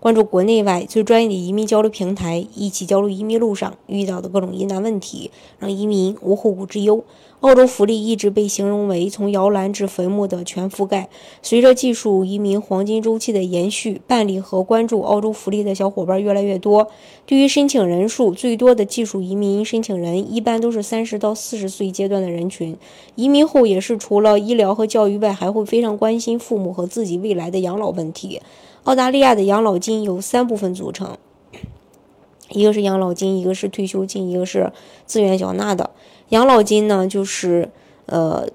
关注国内外最专业的移民交流平台，一起交流移民路上遇到的各种疑难问题，让移民无后顾之忧。澳洲福利一直被形容为从摇篮至坟墓的全覆盖。随着技术移民黄金周期的延续，办理和关注澳洲福利的小伙伴越来越多。对于申请人数最多的技术移民申请人，一般都是三十到四十岁阶段的人群。移民后也是除了医疗和教育外，还会非常关心父母和自己未来的养老问题。澳大利亚的养老老金由三部分组成，一个是养老金，一个是退休金，一个是自愿缴纳的。养老金呢，就是呃，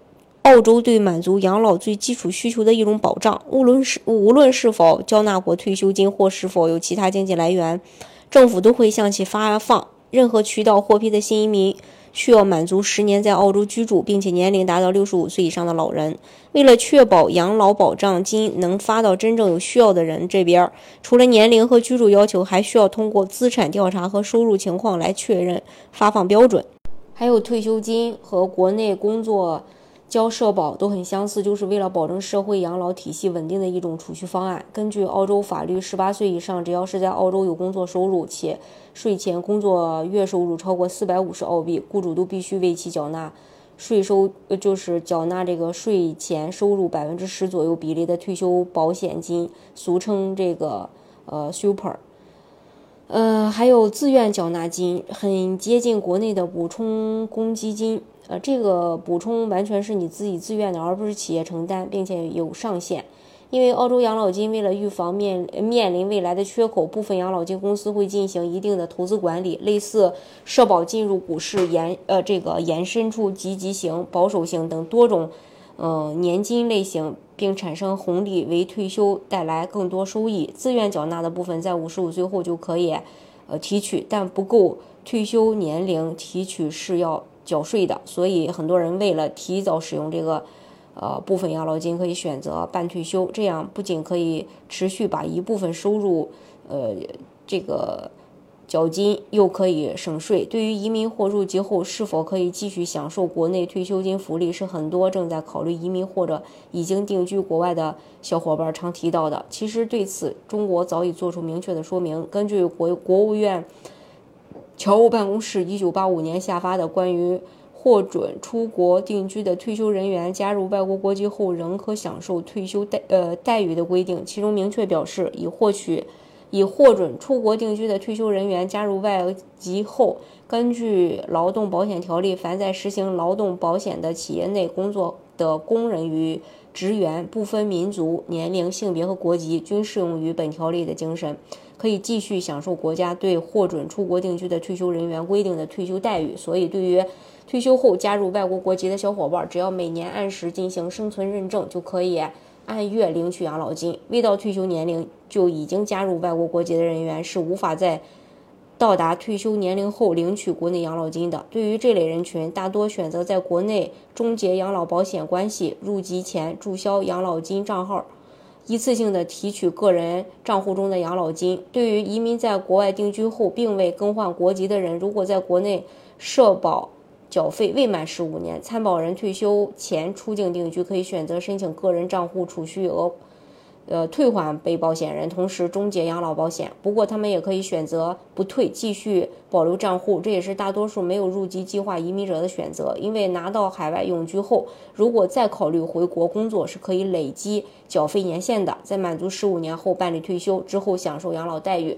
澳洲对满足养老最基础需求的一种保障。无论是无论是否交纳过退休金，或是否有其他经济来源，政府都会向其发放。任何渠道获批的新移民需要满足十年在澳洲居住，并且年龄达到六十五岁以上的老人。为了确保养老保障金能发到真正有需要的人这边，除了年龄和居住要求，还需要通过资产调查和收入情况来确认发放标准。还有退休金和国内工作交社保都很相似，就是为了保证社会养老体系稳定的一种储蓄方案。根据澳洲法律，十八岁以上，只要是在澳洲有工作收入且税前工作月收入超过四百五十澳币，雇主都必须为其缴纳税收，就是缴纳这个税前收入百分之十左右比例的退休保险金，俗称这个呃 super。呃，还有自愿缴纳金，很接近国内的补充公积金。呃，这个补充完全是你自己自愿的，而不是企业承担，并且有上限。因为澳洲养老金为了预防面面临未来的缺口，部分养老金公司会进行一定的投资管理，类似社保进入股市延呃这个延伸出积极型、保守型等多种。呃，年金类型，并产生红利，为退休带来更多收益。自愿缴纳的部分在五十五岁后就可以，呃，提取，但不够退休年龄提取是要缴税的。所以很多人为了提早使用这个，呃，部分养老金，可以选择半退休，这样不仅可以持续把一部分收入，呃，这个。缴金又可以省税。对于移民或入籍后是否可以继续享受国内退休金福利，是很多正在考虑移民或者已经定居国外的小伙伴常提到的。其实对此，中国早已做出明确的说明。根据国国务院侨务办公室一九八五年下发的关于获准出国定居的退休人员加入外国国籍后仍可享受退休待呃待遇的规定，其中明确表示，已获取。已获准出国定居的退休人员加入外籍后，根据劳动保险条例，凡在实行劳动保险的企业内工作的工人与职员，不分民族、年龄、性别和国籍，均适用于本条例的精神，可以继续享受国家对获准出国定居的退休人员规定的退休待遇。所以，对于退休后加入外国国籍的小伙伴，只要每年按时进行生存认证，就可以。按月领取养老金，未到退休年龄就已经加入外国国籍的人员是无法在到达退休年龄后领取国内养老金的。对于这类人群，大多选择在国内终结养老保险关系，入籍前注销养老金账号，一次性的提取个人账户中的养老金。对于移民在国外定居后并未更换国籍的人，如果在国内社保。缴费未满十五年，参保人退休前出境定居，可以选择申请个人账户储蓄额，呃，退还被保险人，同时终结养老保险。不过，他们也可以选择不退，继续保留账户，这也是大多数没有入籍计划移民者的选择。因为拿到海外永居后，如果再考虑回国工作，是可以累积缴费年限的，在满足十五年后办理退休之后，享受养老待遇。